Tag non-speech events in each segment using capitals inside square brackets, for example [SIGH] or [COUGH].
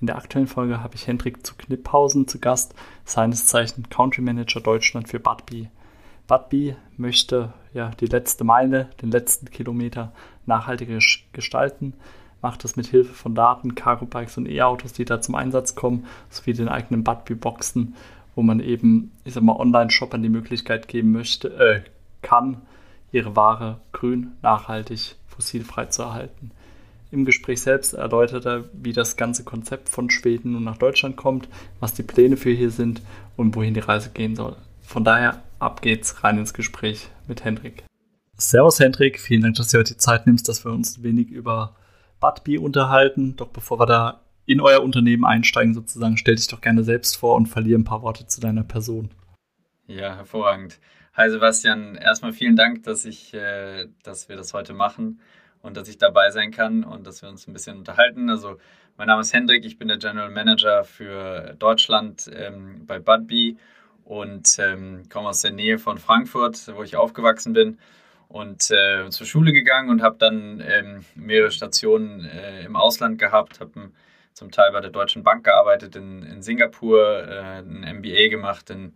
In der aktuellen Folge habe ich Hendrik zu Knipphausen zu Gast, seines Zeichen Country Manager Deutschland für Budbee. Budbee möchte ja die letzte Meile, den letzten Kilometer nachhaltiger gestalten, macht das mit Hilfe von Daten, Cargo-Bikes und E-Autos, die da zum Einsatz kommen, sowie den eigenen Budbee-Boxen, wo man eben, ich sag mal, Online-Shoppern die Möglichkeit geben möchte, äh, kann, ihre Ware grün, nachhaltig, fossilfrei zu erhalten. Im Gespräch selbst erläutert er, wie das ganze Konzept von Schweden nun nach Deutschland kommt, was die Pläne für hier sind und wohin die Reise gehen soll. Von daher, ab geht's rein ins Gespräch mit Hendrik. Servus Hendrik, vielen Dank, dass du heute die Zeit nimmst, dass wir uns ein wenig über Budbee unterhalten. Doch bevor wir da in euer Unternehmen einsteigen, sozusagen, stell dich doch gerne selbst vor und verliere ein paar Worte zu deiner Person. Ja, hervorragend. Hi Sebastian, erstmal vielen Dank, dass ich, äh, dass wir das heute machen und dass ich dabei sein kann und dass wir uns ein bisschen unterhalten. Also mein Name ist Hendrik, ich bin der General Manager für Deutschland ähm, bei Budbee und ähm, komme aus der Nähe von Frankfurt, wo ich aufgewachsen bin und äh, zur Schule gegangen und habe dann ähm, mehrere Stationen äh, im Ausland gehabt, habe zum Teil bei der Deutschen Bank gearbeitet in, in Singapur, äh, ein MBA gemacht in,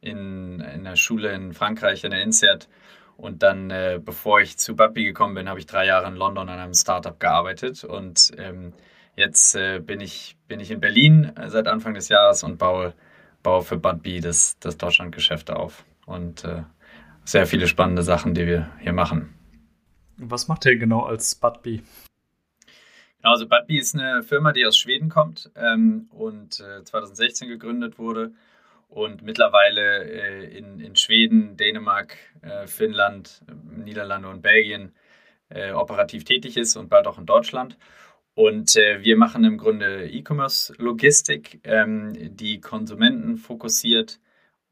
in, in der Schule in Frankreich, in der INSEAD und dann, äh, bevor ich zu Budbee gekommen bin, habe ich drei Jahre in London an einem Startup gearbeitet. Und ähm, jetzt äh, bin, ich, bin ich in Berlin äh, seit Anfang des Jahres und baue, baue für Budbee das, das Deutschlandgeschäft auf. Und äh, sehr viele spannende Sachen, die wir hier machen. Was macht ihr genau als Budbee? Genau, also Budbee ist eine Firma, die aus Schweden kommt ähm, und 2016 äh, gegründet wurde und mittlerweile äh, in, in Schweden, Dänemark, äh, Finnland, Niederlande und Belgien äh, operativ tätig ist und bald auch in Deutschland. Und äh, wir machen im Grunde E-Commerce-Logistik, ähm, die Konsumenten fokussiert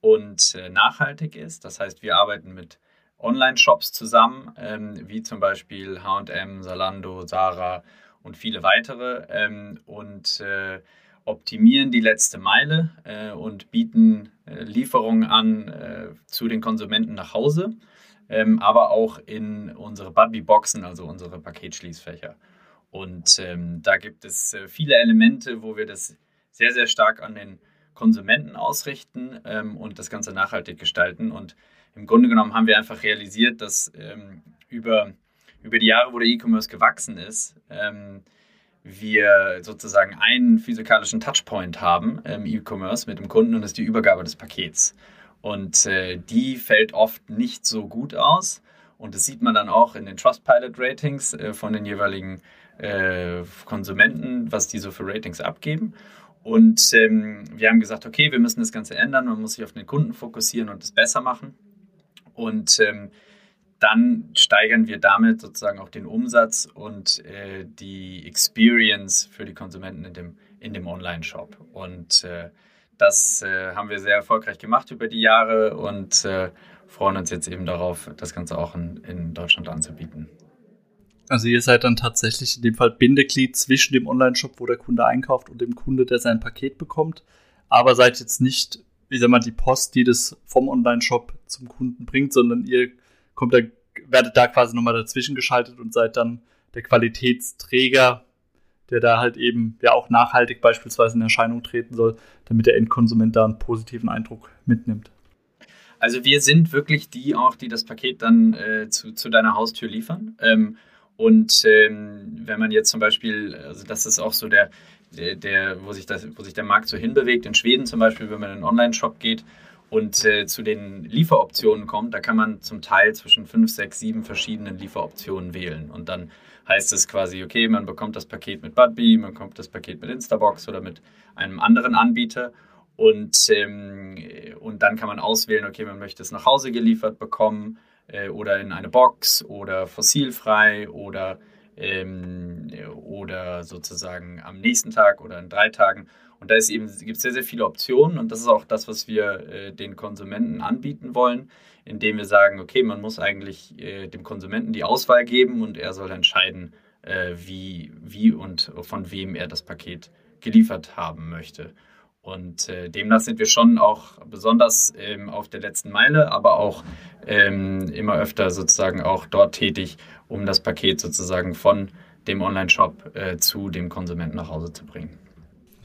und äh, nachhaltig ist. Das heißt, wir arbeiten mit Online-Shops zusammen, ähm, wie zum Beispiel HM, Salando, Zara und viele weitere. Ähm, und äh, optimieren die letzte Meile äh, und bieten äh, Lieferungen an äh, zu den Konsumenten nach Hause, ähm, aber auch in unsere Budbee-Boxen, also unsere Paketschließfächer. Und ähm, da gibt es äh, viele Elemente, wo wir das sehr, sehr stark an den Konsumenten ausrichten ähm, und das Ganze nachhaltig gestalten. Und im Grunde genommen haben wir einfach realisiert, dass ähm, über, über die Jahre, wo der E-Commerce gewachsen ist, ähm, wir sozusagen einen physikalischen Touchpoint haben im E-Commerce mit dem Kunden und das ist die Übergabe des Pakets. Und äh, die fällt oft nicht so gut aus. Und das sieht man dann auch in den Trustpilot-Ratings äh, von den jeweiligen äh, Konsumenten, was die so für Ratings abgeben. Und ähm, wir haben gesagt, okay, wir müssen das Ganze ändern, man muss sich auf den Kunden fokussieren und es besser machen. Und ähm, dann steigern wir damit sozusagen auch den Umsatz und äh, die Experience für die Konsumenten in dem, in dem Online-Shop. Und äh, das äh, haben wir sehr erfolgreich gemacht über die Jahre und äh, freuen uns jetzt eben darauf, das Ganze auch in, in Deutschland anzubieten. Also ihr seid dann tatsächlich in dem Fall Bindeglied zwischen dem Online-Shop, wo der Kunde einkauft, und dem Kunde, der sein Paket bekommt. Aber seid jetzt nicht, wie sag mal, die Post, die das vom Online-Shop zum Kunden bringt, sondern ihr kommt da, werdet da quasi nochmal dazwischen geschaltet und seid dann der Qualitätsträger, der da halt eben ja auch nachhaltig beispielsweise in Erscheinung treten soll, damit der Endkonsument da einen positiven Eindruck mitnimmt. Also wir sind wirklich die auch, die das Paket dann äh, zu, zu deiner Haustür liefern. Ähm, und ähm, wenn man jetzt zum Beispiel, also das ist auch so der, der, der, wo sich das, wo sich der Markt so hinbewegt, in Schweden zum Beispiel, wenn man in einen Online-Shop geht und äh, zu den Lieferoptionen kommt, da kann man zum Teil zwischen fünf, sechs, sieben verschiedenen Lieferoptionen wählen. Und dann heißt es quasi, okay, man bekommt das Paket mit Budbee, man bekommt das Paket mit Instabox oder mit einem anderen Anbieter. Und, ähm, und dann kann man auswählen, okay, man möchte es nach Hause geliefert bekommen äh, oder in eine Box oder fossilfrei oder, ähm, oder sozusagen am nächsten Tag oder in drei Tagen. Und da gibt es sehr, sehr viele Optionen und das ist auch das, was wir äh, den Konsumenten anbieten wollen, indem wir sagen, okay, man muss eigentlich äh, dem Konsumenten die Auswahl geben und er soll entscheiden, äh, wie, wie und von wem er das Paket geliefert haben möchte. Und äh, demnach sind wir schon auch besonders ähm, auf der letzten Meile, aber auch ähm, immer öfter sozusagen auch dort tätig, um das Paket sozusagen von dem Online-Shop äh, zu dem Konsumenten nach Hause zu bringen.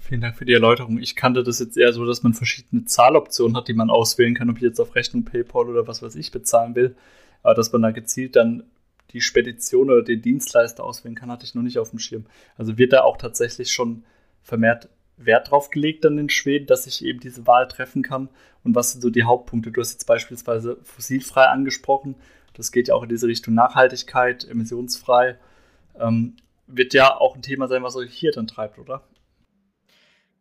Vielen Dank für die Erläuterung. Ich kannte das jetzt eher so, dass man verschiedene Zahloptionen hat, die man auswählen kann, ob ich jetzt auf Rechnung PayPal oder was weiß ich bezahlen will. Aber dass man da gezielt dann die Spedition oder den Dienstleister auswählen kann, hatte ich noch nicht auf dem Schirm. Also wird da auch tatsächlich schon vermehrt Wert drauf gelegt dann in Schweden, dass ich eben diese Wahl treffen kann? Und was sind so die Hauptpunkte? Du hast jetzt beispielsweise fossilfrei angesprochen. Das geht ja auch in diese Richtung Nachhaltigkeit, emissionsfrei. Ähm, wird ja auch ein Thema sein, was euch hier dann treibt, oder?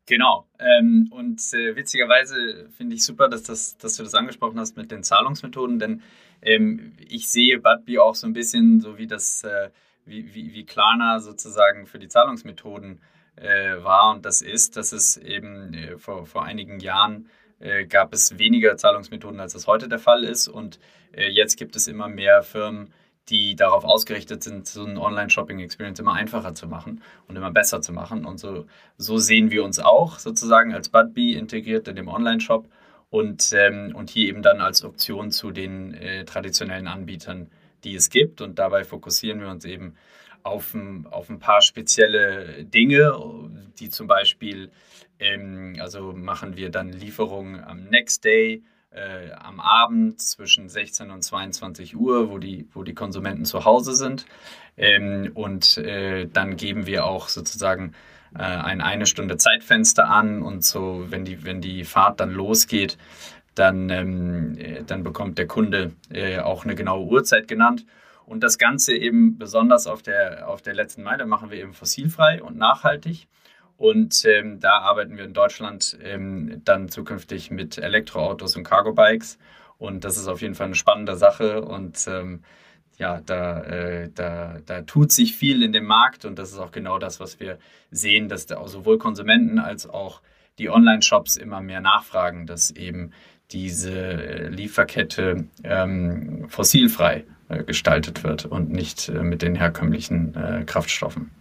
Genau. Ähm, und äh, witzigerweise finde ich super, dass, das, dass du das angesprochen hast mit den Zahlungsmethoden, denn ähm, ich sehe Budbee auch so ein bisschen so wie das, äh, wie, wie, wie Klarna sozusagen für die Zahlungsmethoden äh, war und das ist, dass es eben äh, vor, vor einigen Jahren äh, gab es weniger Zahlungsmethoden, als das heute der Fall ist und äh, jetzt gibt es immer mehr Firmen, die darauf ausgerichtet sind, so eine Online-Shopping-Experience immer einfacher zu machen und immer besser zu machen. Und so, so sehen wir uns auch sozusagen als Budbee integriert in dem Online-Shop und, ähm, und hier eben dann als Option zu den äh, traditionellen Anbietern, die es gibt. Und dabei fokussieren wir uns eben auf ein, auf ein paar spezielle Dinge, die zum Beispiel, ähm, also machen wir dann Lieferungen am Next Day, äh, am Abend zwischen 16 und 22 Uhr, wo die, wo die Konsumenten zu Hause sind. Ähm, und äh, dann geben wir auch sozusagen äh, ein eine Stunde Zeitfenster an und so, wenn die, wenn die Fahrt dann losgeht, dann, ähm, äh, dann bekommt der Kunde äh, auch eine genaue Uhrzeit genannt. Und das Ganze eben besonders auf der, auf der letzten Meile machen wir eben fossilfrei und nachhaltig. Und ähm, da arbeiten wir in Deutschland ähm, dann zukünftig mit Elektroautos und Cargo-Bikes. Und das ist auf jeden Fall eine spannende Sache. Und ähm, ja, da, äh, da, da tut sich viel in dem Markt. Und das ist auch genau das, was wir sehen, dass da sowohl Konsumenten als auch die Online-Shops immer mehr nachfragen, dass eben diese äh, Lieferkette ähm, fossilfrei äh, gestaltet wird und nicht äh, mit den herkömmlichen äh, Kraftstoffen.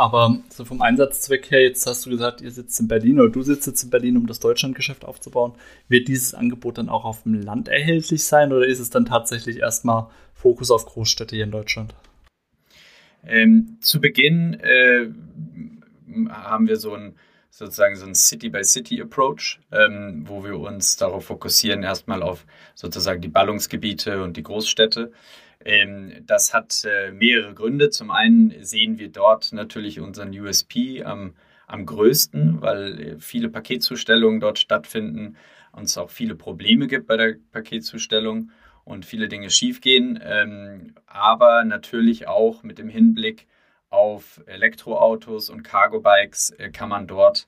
Aber so vom Einsatzzweck her, jetzt hast du gesagt, ihr sitzt in Berlin oder du sitzt jetzt in Berlin, um das Deutschlandgeschäft aufzubauen. Wird dieses Angebot dann auch auf dem Land erhältlich sein oder ist es dann tatsächlich erstmal Fokus auf Großstädte hier in Deutschland? Ähm, zu Beginn äh, haben wir so ein sozusagen so ein City-by-City-Approach, ähm, wo wir uns darauf fokussieren, erstmal auf sozusagen die Ballungsgebiete und die Großstädte. Ähm, das hat äh, mehrere Gründe. Zum einen sehen wir dort natürlich unseren USP am, am größten, weil äh, viele Paketzustellungen dort stattfinden und es auch viele Probleme gibt bei der Paketzustellung und viele Dinge schiefgehen. Ähm, aber natürlich auch mit dem Hinblick auf Elektroautos und Cargo-Bikes äh, kann man dort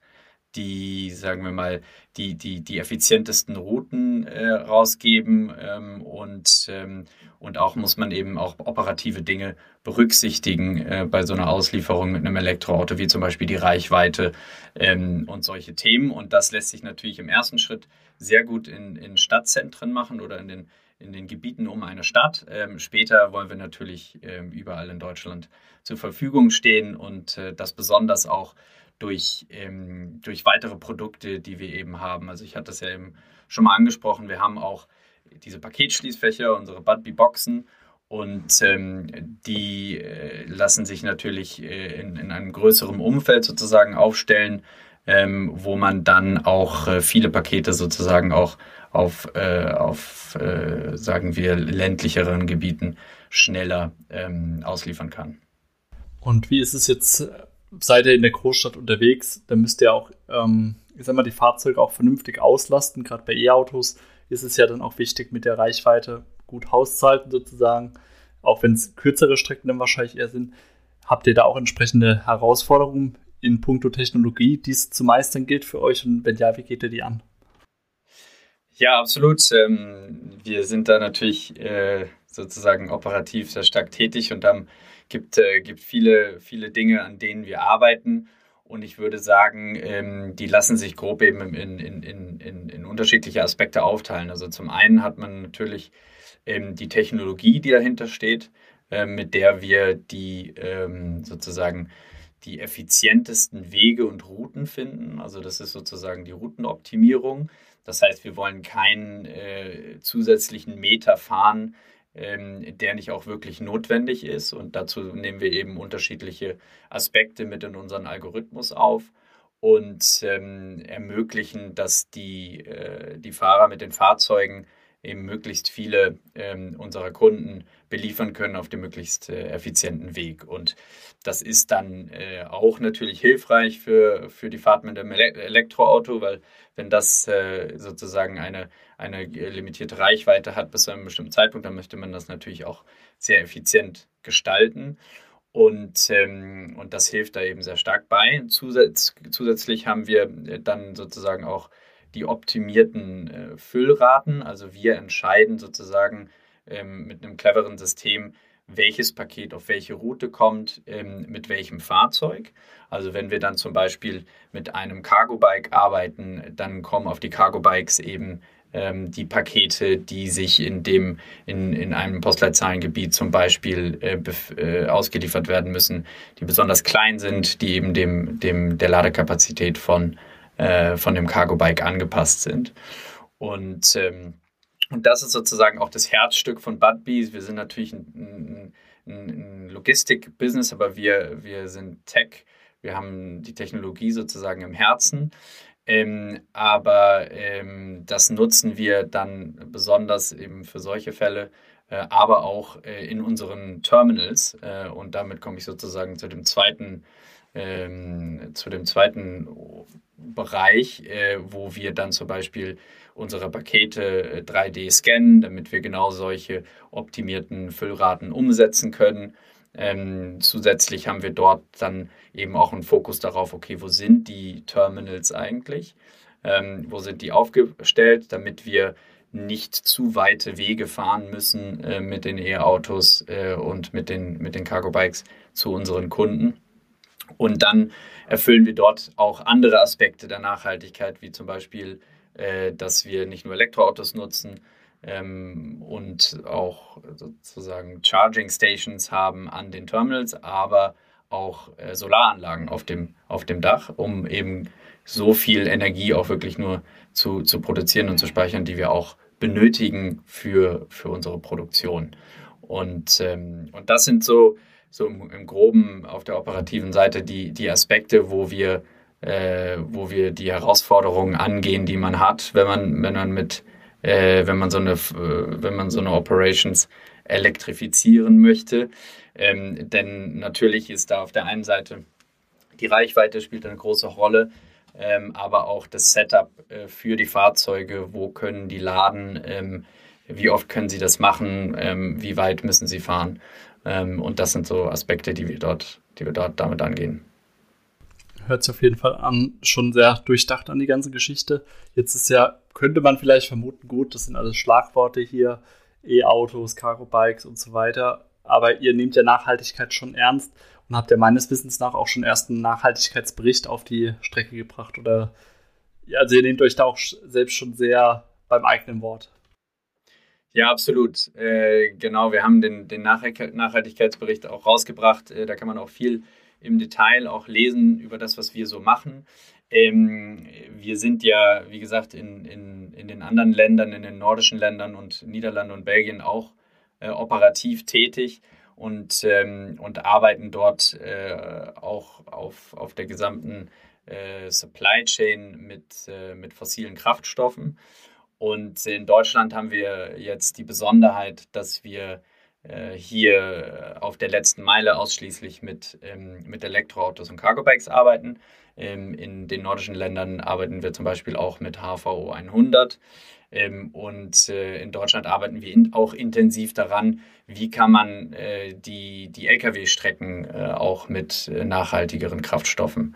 die, sagen wir mal, die, die, die effizientesten Routen äh, rausgeben ähm, und, ähm, und auch muss man eben auch operative Dinge berücksichtigen äh, bei so einer Auslieferung mit einem Elektroauto, wie zum Beispiel die Reichweite ähm, und solche Themen. Und das lässt sich natürlich im ersten Schritt sehr gut in, in Stadtzentren machen oder in den, in den Gebieten um eine Stadt. Ähm, später wollen wir natürlich ähm, überall in Deutschland zur Verfügung stehen und äh, das besonders auch durch, ähm, durch weitere Produkte, die wir eben haben. Also ich hatte das ja eben schon mal angesprochen. Wir haben auch diese Paketschließfächer, unsere Budbee Boxen und ähm, die äh, lassen sich natürlich äh, in, in einem größeren Umfeld sozusagen aufstellen, ähm, wo man dann auch äh, viele Pakete sozusagen auch auf, äh, auf äh, sagen wir, ländlicheren Gebieten schneller ähm, ausliefern kann. Und wie ist es jetzt, seid ihr in der Großstadt unterwegs, dann müsst ihr auch, ähm, ich sag mal, die Fahrzeuge auch vernünftig auslasten. Gerade bei E-Autos ist es ja dann auch wichtig, mit der Reichweite gut hauszuhalten sozusagen. Auch wenn es kürzere Strecken dann wahrscheinlich eher sind. Habt ihr da auch entsprechende Herausforderungen in puncto Technologie, die es zu meistern gilt für euch? Und wenn ja, wie geht ihr die an? Ja, absolut. Ähm, wir sind da natürlich äh, sozusagen operativ sehr stark tätig und haben gibt, äh, gibt viele, viele Dinge, an denen wir arbeiten. Und ich würde sagen, ähm, die lassen sich grob eben in, in, in, in, unterschiedliche Aspekte aufteilen. Also zum einen hat man natürlich ähm, die Technologie, die dahinter steht, äh, mit der wir die ähm, sozusagen die effizientesten Wege und Routen finden. Also das ist sozusagen die Routenoptimierung. Das heißt, wir wollen keinen äh, zusätzlichen Meter fahren, ähm, der nicht auch wirklich notwendig ist. Und dazu nehmen wir eben unterschiedliche Aspekte mit in unseren Algorithmus auf und ähm, ermöglichen, dass die, äh, die Fahrer mit den Fahrzeugen eben möglichst viele ähm, unserer Kunden beliefern können auf dem möglichst äh, effizienten Weg. Und das ist dann äh, auch natürlich hilfreich für, für die Fahrt mit dem Elektroauto, weil wenn das äh, sozusagen eine, eine limitierte Reichweite hat bis zu einem bestimmten Zeitpunkt, dann möchte man das natürlich auch sehr effizient gestalten. Und, ähm, und das hilft da eben sehr stark bei. Zusatz, zusätzlich haben wir dann sozusagen auch die optimierten äh, Füllraten. Also wir entscheiden sozusagen ähm, mit einem cleveren System, welches Paket auf welche Route kommt, ähm, mit welchem Fahrzeug. Also wenn wir dann zum Beispiel mit einem Cargo-Bike arbeiten, dann kommen auf die Cargo-Bikes eben ähm, die Pakete, die sich in dem in, in einem Postleitzahlengebiet zum Beispiel äh, äh, ausgeliefert werden müssen, die besonders klein sind, die eben dem, dem der Ladekapazität von äh, von dem Cargo Bike angepasst sind. Und, ähm, und das ist sozusagen auch das Herzstück von Budbees. Wir sind natürlich ein, ein, ein Logistik-Business, aber wir, wir sind Tech. Wir haben die Technologie sozusagen im Herzen. Ähm, aber ähm, das nutzen wir dann besonders eben für solche Fälle, äh, aber auch äh, in unseren Terminals. Äh, und damit komme ich sozusagen zu dem zweiten, ähm, zu dem zweiten Bereich, äh, wo wir dann zum Beispiel unsere Pakete 3D äh, scannen, damit wir genau solche optimierten Füllraten umsetzen können. Ähm, zusätzlich haben wir dort dann eben auch einen Fokus darauf, okay, wo sind die Terminals eigentlich? Ähm, wo sind die aufgestellt, damit wir nicht zu weite Wege fahren müssen äh, mit den E-Autos äh, und mit den, mit den Cargo-Bikes zu unseren Kunden. Und dann erfüllen wir dort auch andere Aspekte der Nachhaltigkeit, wie zum Beispiel, äh, dass wir nicht nur Elektroautos nutzen ähm, und auch sozusagen Charging Stations haben an den Terminals, aber auch äh, Solaranlagen auf dem, auf dem Dach, um eben so viel Energie auch wirklich nur zu, zu produzieren und zu speichern, die wir auch benötigen für, für unsere Produktion. Und, ähm, und das sind so so im, im, Groben auf der operativen Seite die, die Aspekte, wo wir, äh, wo wir die Herausforderungen angehen, die man hat, wenn man, wenn man mit, äh, wenn man so eine, wenn man so eine Operations elektrifizieren möchte. Ähm, denn natürlich ist da auf der einen Seite die Reichweite spielt eine große Rolle, ähm, aber auch das Setup äh, für die Fahrzeuge, wo können die laden, ähm, wie oft können sie das machen, ähm, wie weit müssen sie fahren. Ähm, und das sind so Aspekte, die wir dort, die wir dort damit angehen. Hört sich auf jeden Fall an, schon sehr durchdacht an die ganze Geschichte. Jetzt ist ja, könnte man vielleicht vermuten, gut, das sind alles Schlagworte hier, E-Autos, Cargo-Bikes und so weiter. Aber ihr nehmt ja Nachhaltigkeit schon ernst und habt ja meines Wissens nach auch schon erst einen Nachhaltigkeitsbericht auf die Strecke gebracht. Oder also ihr nehmt euch da auch selbst schon sehr beim eigenen Wort. Ja, absolut. Äh, genau, wir haben den, den Nachhaltigkeitsbericht auch rausgebracht. Äh, da kann man auch viel im Detail auch lesen über das, was wir so machen. Ähm, wir sind ja, wie gesagt, in, in, in den anderen Ländern, in den nordischen Ländern und Niederlande und Belgien auch äh, operativ tätig und, ähm, und arbeiten dort äh, auch auf, auf der gesamten äh, Supply Chain mit, äh, mit fossilen Kraftstoffen. Und in Deutschland haben wir jetzt die Besonderheit, dass wir äh, hier auf der letzten Meile ausschließlich mit, ähm, mit Elektroautos und Cargo-Bikes arbeiten. Ähm, in den nordischen Ländern arbeiten wir zum Beispiel auch mit HVO 100. Ähm, und äh, in Deutschland arbeiten wir in, auch intensiv daran, wie kann man äh, die, die Lkw-Strecken äh, auch mit äh, nachhaltigeren Kraftstoffen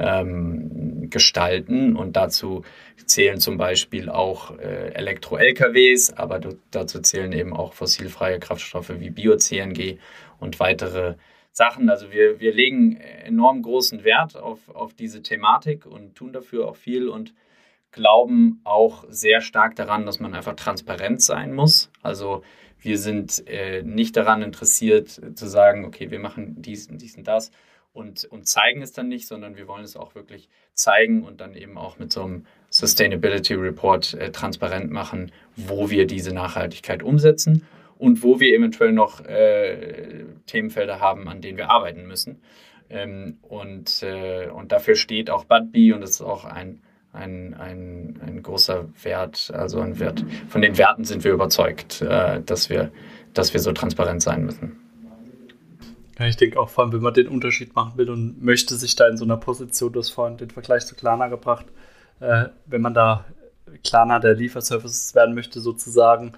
ähm, gestalten. Und dazu zählen zum Beispiel auch äh, Elektro-LKWs, aber dazu zählen eben auch fossilfreie Kraftstoffe wie Bio-CNG und weitere Sachen. Also wir, wir legen enorm großen Wert auf, auf diese Thematik und tun dafür auch viel und glauben auch sehr stark daran, dass man einfach transparent sein muss. Also wir sind äh, nicht daran interessiert zu sagen, okay, wir machen dies und dies und das und, und zeigen es dann nicht, sondern wir wollen es auch wirklich zeigen und dann eben auch mit so einem Sustainability Report äh, transparent machen, wo wir diese Nachhaltigkeit umsetzen und wo wir eventuell noch äh, Themenfelder haben, an denen wir arbeiten müssen. Ähm, und, äh, und dafür steht auch Budbee und es ist auch ein, ein, ein, ein großer Wert, also ein Wert. Von den Werten sind wir überzeugt, äh, dass, wir, dass wir so transparent sein müssen. Ja, ich denke auch vor allem, wenn man den Unterschied machen will und möchte sich da in so einer Position, du hast vorhin den Vergleich zu Klarna gebracht, äh, wenn man da Klarna der Lieferservices werden möchte sozusagen,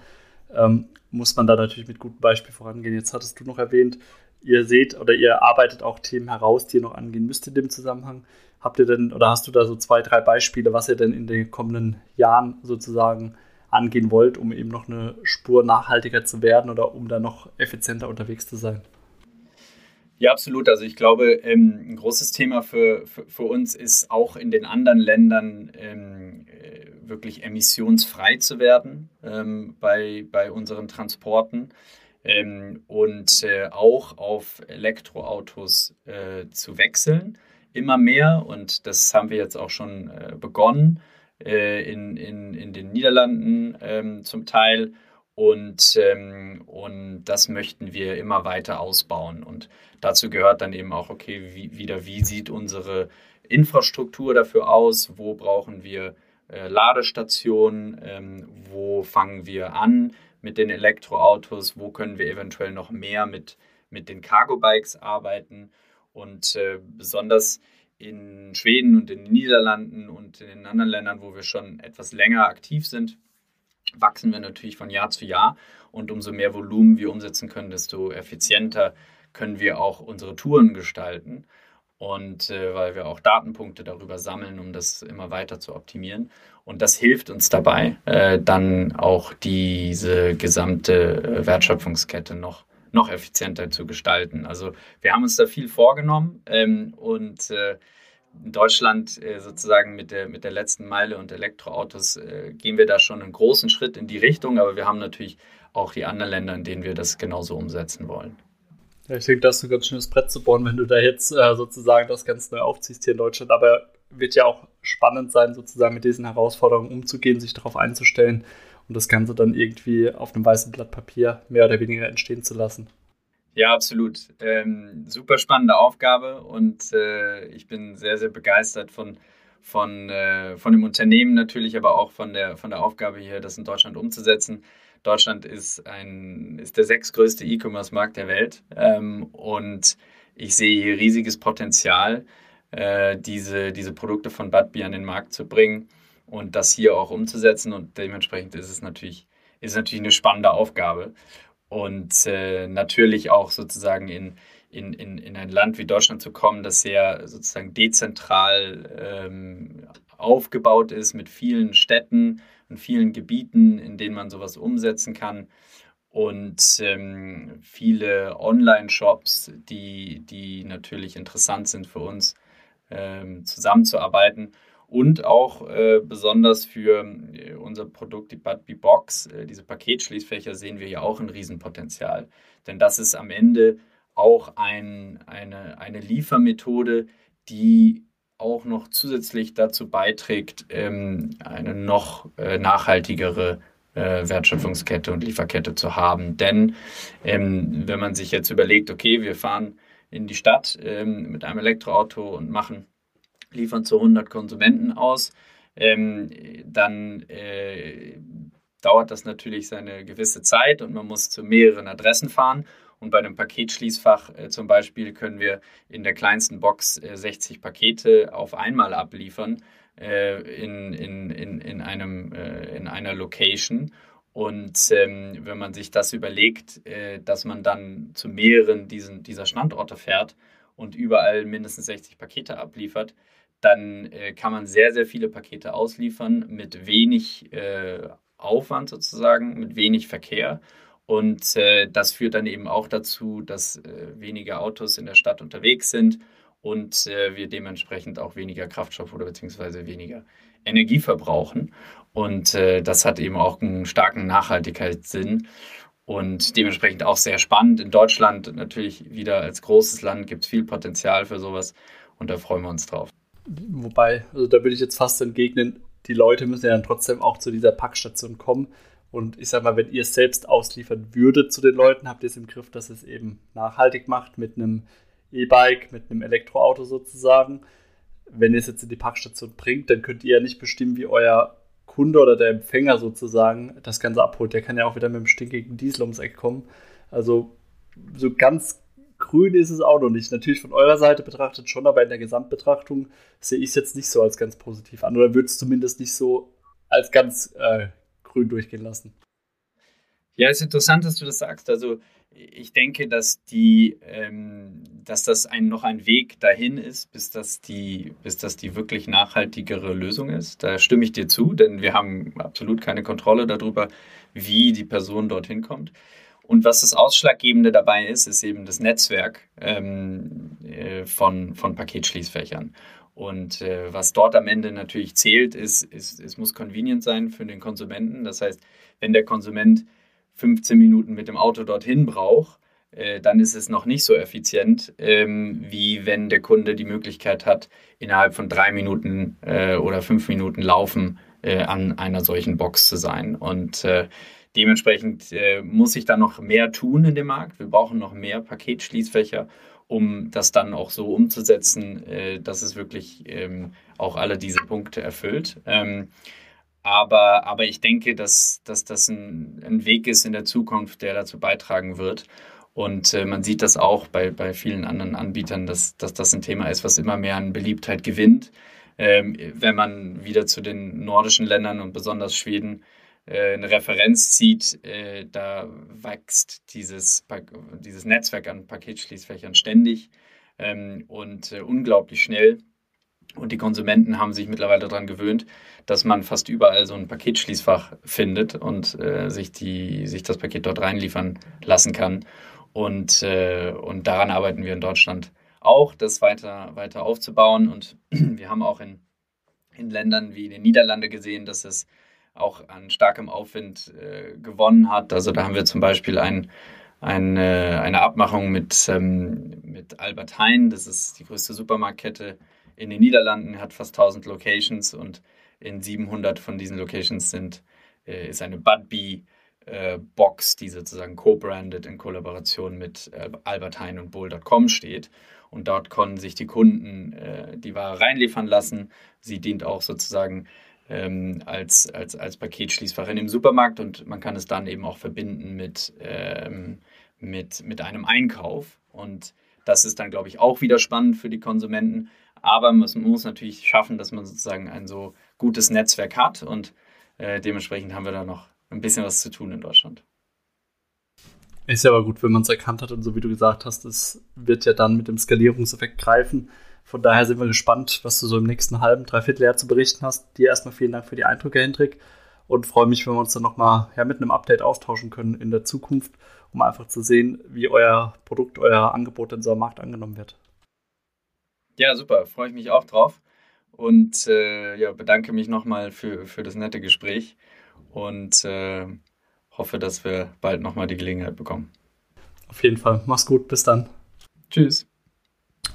ähm, muss man da natürlich mit gutem Beispiel vorangehen. Jetzt hattest du noch erwähnt, ihr seht oder ihr arbeitet auch Themen heraus, die ihr noch angehen müsst in dem Zusammenhang. Habt ihr denn oder hast du da so zwei, drei Beispiele, was ihr denn in den kommenden Jahren sozusagen angehen wollt, um eben noch eine Spur nachhaltiger zu werden oder um da noch effizienter unterwegs zu sein? Ja, absolut. Also ich glaube, ähm, ein großes Thema für, für, für, uns ist auch in den anderen Ländern ähm, äh, wirklich emissionsfrei zu werden ähm, bei, bei unseren Transporten ähm, und äh, auch auf Elektroautos äh, zu wechseln. Immer mehr und das haben wir jetzt auch schon äh, begonnen äh, in, in, in den Niederlanden ähm, zum Teil. Und, ähm, und das möchten wir immer weiter ausbauen. Und dazu gehört dann eben auch, okay, wie, wieder, wie sieht unsere Infrastruktur dafür aus? Wo brauchen wir äh, Ladestationen? Ähm, wo fangen wir an mit den Elektroautos? Wo können wir eventuell noch mehr mit, mit den Cargo-Bikes arbeiten? Und äh, besonders in Schweden und in den Niederlanden und in den anderen Ländern, wo wir schon etwas länger aktiv sind, wachsen wir natürlich von Jahr zu Jahr. Und umso mehr Volumen wir umsetzen können, desto effizienter können wir auch unsere Touren gestalten. Und äh, weil wir auch Datenpunkte darüber sammeln, um das immer weiter zu optimieren. Und das hilft uns dabei, äh, dann auch diese gesamte äh, Wertschöpfungskette noch, noch effizienter zu gestalten. Also wir haben uns da viel vorgenommen ähm, und äh, in Deutschland äh, sozusagen mit der, mit der letzten Meile und Elektroautos äh, gehen wir da schon einen großen Schritt in die Richtung, aber wir haben natürlich auch die anderen Länder, in denen wir das genauso umsetzen wollen. Ja, ich denke, das ist ein ganz schönes Brett zu bohren, wenn du da jetzt äh, sozusagen das ganz neu aufziehst hier in Deutschland. Aber wird ja auch spannend sein, sozusagen mit diesen Herausforderungen umzugehen, sich darauf einzustellen und das Ganze dann irgendwie auf einem weißen Blatt Papier mehr oder weniger entstehen zu lassen. Ja, absolut. Ähm, super spannende Aufgabe und äh, ich bin sehr, sehr begeistert von, von, äh, von dem Unternehmen natürlich, aber auch von der, von der Aufgabe hier, das in Deutschland umzusetzen. Deutschland ist, ein, ist der sechstgrößte E-Commerce-Markt der Welt ähm, und ich sehe hier riesiges Potenzial, äh, diese, diese Produkte von Budbee an den Markt zu bringen und das hier auch umzusetzen und dementsprechend ist es natürlich, ist natürlich eine spannende Aufgabe und äh, natürlich auch sozusagen in, in, in, in ein Land wie Deutschland zu kommen, das sehr sozusagen dezentral ähm, aufgebaut ist mit vielen Städten und vielen Gebieten, in denen man sowas umsetzen kann. Und ähm, viele Online-Shops, die, die natürlich interessant sind für uns, ähm, zusammenzuarbeiten und auch äh, besonders für äh, unser Produkt, die Budbee Box, äh, diese Paketschließfächer, sehen wir hier auch ein Riesenpotenzial. Denn das ist am Ende auch ein, eine, eine Liefermethode, die auch noch zusätzlich dazu beiträgt, ähm, eine noch äh, nachhaltigere äh, Wertschöpfungskette und Lieferkette zu haben. Denn ähm, wenn man sich jetzt überlegt, okay, wir fahren in die Stadt ähm, mit einem Elektroauto und machen liefern zu 100 Konsumenten aus, ähm, dann äh, dauert das natürlich seine gewisse Zeit und man muss zu mehreren Adressen fahren. Und bei einem Paketschließfach äh, zum Beispiel können wir in der kleinsten Box äh, 60 Pakete auf einmal abliefern äh, in, in, in, in, einem, äh, in einer Location. Und ähm, wenn man sich das überlegt, äh, dass man dann zu mehreren diesen, dieser Standorte fährt und überall mindestens 60 Pakete abliefert, dann äh, kann man sehr, sehr viele Pakete ausliefern mit wenig äh, Aufwand sozusagen, mit wenig Verkehr. Und äh, das führt dann eben auch dazu, dass äh, weniger Autos in der Stadt unterwegs sind und äh, wir dementsprechend auch weniger Kraftstoff oder beziehungsweise weniger Energie verbrauchen. Und äh, das hat eben auch einen starken Nachhaltigkeitssinn und dementsprechend auch sehr spannend. In Deutschland natürlich wieder als großes Land gibt es viel Potenzial für sowas und da freuen wir uns drauf. Wobei, also da würde ich jetzt fast entgegnen, die Leute müssen ja dann trotzdem auch zu dieser Packstation kommen. Und ich sag mal, wenn ihr es selbst ausliefern würdet zu den Leuten, habt ihr es im Griff, dass es eben nachhaltig macht mit einem E-Bike, mit einem Elektroauto sozusagen. Wenn ihr es jetzt in die Packstation bringt, dann könnt ihr ja nicht bestimmen, wie euer Kunde oder der Empfänger sozusagen das Ganze abholt. Der kann ja auch wieder mit dem stinkigen Diesel ums Eck kommen. Also so ganz grün ist es auch noch nicht. Natürlich von eurer Seite betrachtet schon, aber in der Gesamtbetrachtung sehe ich es jetzt nicht so als ganz positiv an. Oder würde es zumindest nicht so als ganz äh, grün durchgehen lassen. Ja, ist interessant, dass du das sagst. Also ich denke, dass die, ähm, dass das ein, noch ein Weg dahin ist, bis das die, bis das die wirklich nachhaltigere Lösung ist. Da stimme ich dir zu, denn wir haben absolut keine Kontrolle darüber, wie die Person dorthin kommt. Und was das Ausschlaggebende dabei ist, ist eben das Netzwerk ähm, äh, von, von Paketschließfächern. Und äh, was dort am Ende natürlich zählt, ist, ist, es muss convenient sein für den Konsumenten. Das heißt, wenn der Konsument 15 Minuten mit dem Auto dorthin braucht, äh, dann ist es noch nicht so effizient, ähm, wie wenn der Kunde die Möglichkeit hat, innerhalb von drei Minuten äh, oder fünf Minuten Laufen an einer solchen Box zu sein. Und dementsprechend äh, muss sich da noch mehr tun in dem Markt. Wir brauchen noch mehr Paketschließfächer, um das dann auch so umzusetzen, äh, dass es wirklich ähm, auch alle diese Punkte erfüllt. Ähm, aber, aber ich denke, dass, dass das ein, ein Weg ist in der Zukunft, der dazu beitragen wird. Und äh, man sieht das auch bei, bei vielen anderen Anbietern, dass, dass das ein Thema ist, was immer mehr an Beliebtheit gewinnt. Ähm, wenn man wieder zu den nordischen Ländern und besonders Schweden äh, eine Referenz zieht, äh, da wächst dieses, dieses Netzwerk an Paketschließfächern ständig ähm, und äh, unglaublich schnell. Und die Konsumenten haben sich mittlerweile daran gewöhnt, dass man fast überall so ein Paketschließfach findet und äh, sich, die, sich das Paket dort reinliefern lassen kann. Und, äh, und daran arbeiten wir in Deutschland auch, das weiter, weiter aufzubauen. Und [CLEARS THROAT] wir haben auch in, in Ländern wie den Niederlanden gesehen, dass es auch an starkem Aufwind äh, gewonnen hat. Also da haben wir zum Beispiel ein, ein, äh, eine Abmachung mit, ähm, mit Albert Heijn, das ist die größte Supermarktkette in den Niederlanden, hat fast 1000 Locations und in 700 von diesen Locations sind, äh, ist eine Budbee äh, Box, die sozusagen co-branded in Kollaboration mit äh, Albert Heijn und Bowl.com steht. Und dort konnten sich die Kunden äh, die Ware reinliefern lassen. Sie dient auch sozusagen ähm, als, als, als Paketschließfach in dem Supermarkt und man kann es dann eben auch verbinden mit, ähm, mit, mit einem Einkauf. Und das ist dann, glaube ich, auch wieder spannend für die Konsumenten, aber man muss natürlich schaffen, dass man sozusagen ein so gutes Netzwerk hat und äh, dementsprechend haben wir da noch ein bisschen was zu tun in Deutschland. Ist ja aber gut, wenn man es erkannt hat und so wie du gesagt hast, es wird ja dann mit dem Skalierungseffekt greifen. Von daher sind wir gespannt, was du so im nächsten halben, dreiviertel Jahr zu berichten hast. Dir erstmal vielen Dank für die Eindrücke, Hendrik. Und freue mich, wenn wir uns dann nochmal ja, mit einem Update austauschen können in der Zukunft, um einfach zu sehen, wie euer Produkt, euer Angebot in so einem Markt angenommen wird. Ja, super, freue ich mich auch drauf. Und äh, ja, bedanke mich nochmal für, für das nette Gespräch und äh, hoffe, dass wir bald nochmal die Gelegenheit bekommen. Auf jeden Fall. Mach's gut. Bis dann. Tschüss.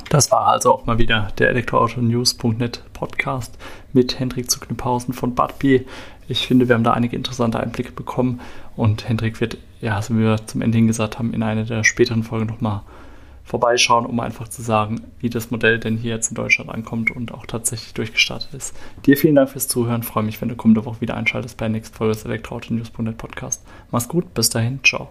Das war also auch mal wieder der Elektroauto-News.net Podcast mit Hendrik zu Knüpphausen von Budbee. Ich finde, wir haben da einige interessante Einblicke bekommen und Hendrik wird, ja, wie wir zum Ende hin gesagt haben, in einer der späteren Folgen nochmal vorbeischauen, um einfach zu sagen, wie das Modell denn hier jetzt in Deutschland ankommt und auch tatsächlich durchgestartet ist. Dir vielen Dank fürs Zuhören. Freue mich, wenn du kommende Woche wieder einschaltest bei der nächsten Folge des Elektroauto-News.net Podcast. Mach's gut, bis dahin, ciao.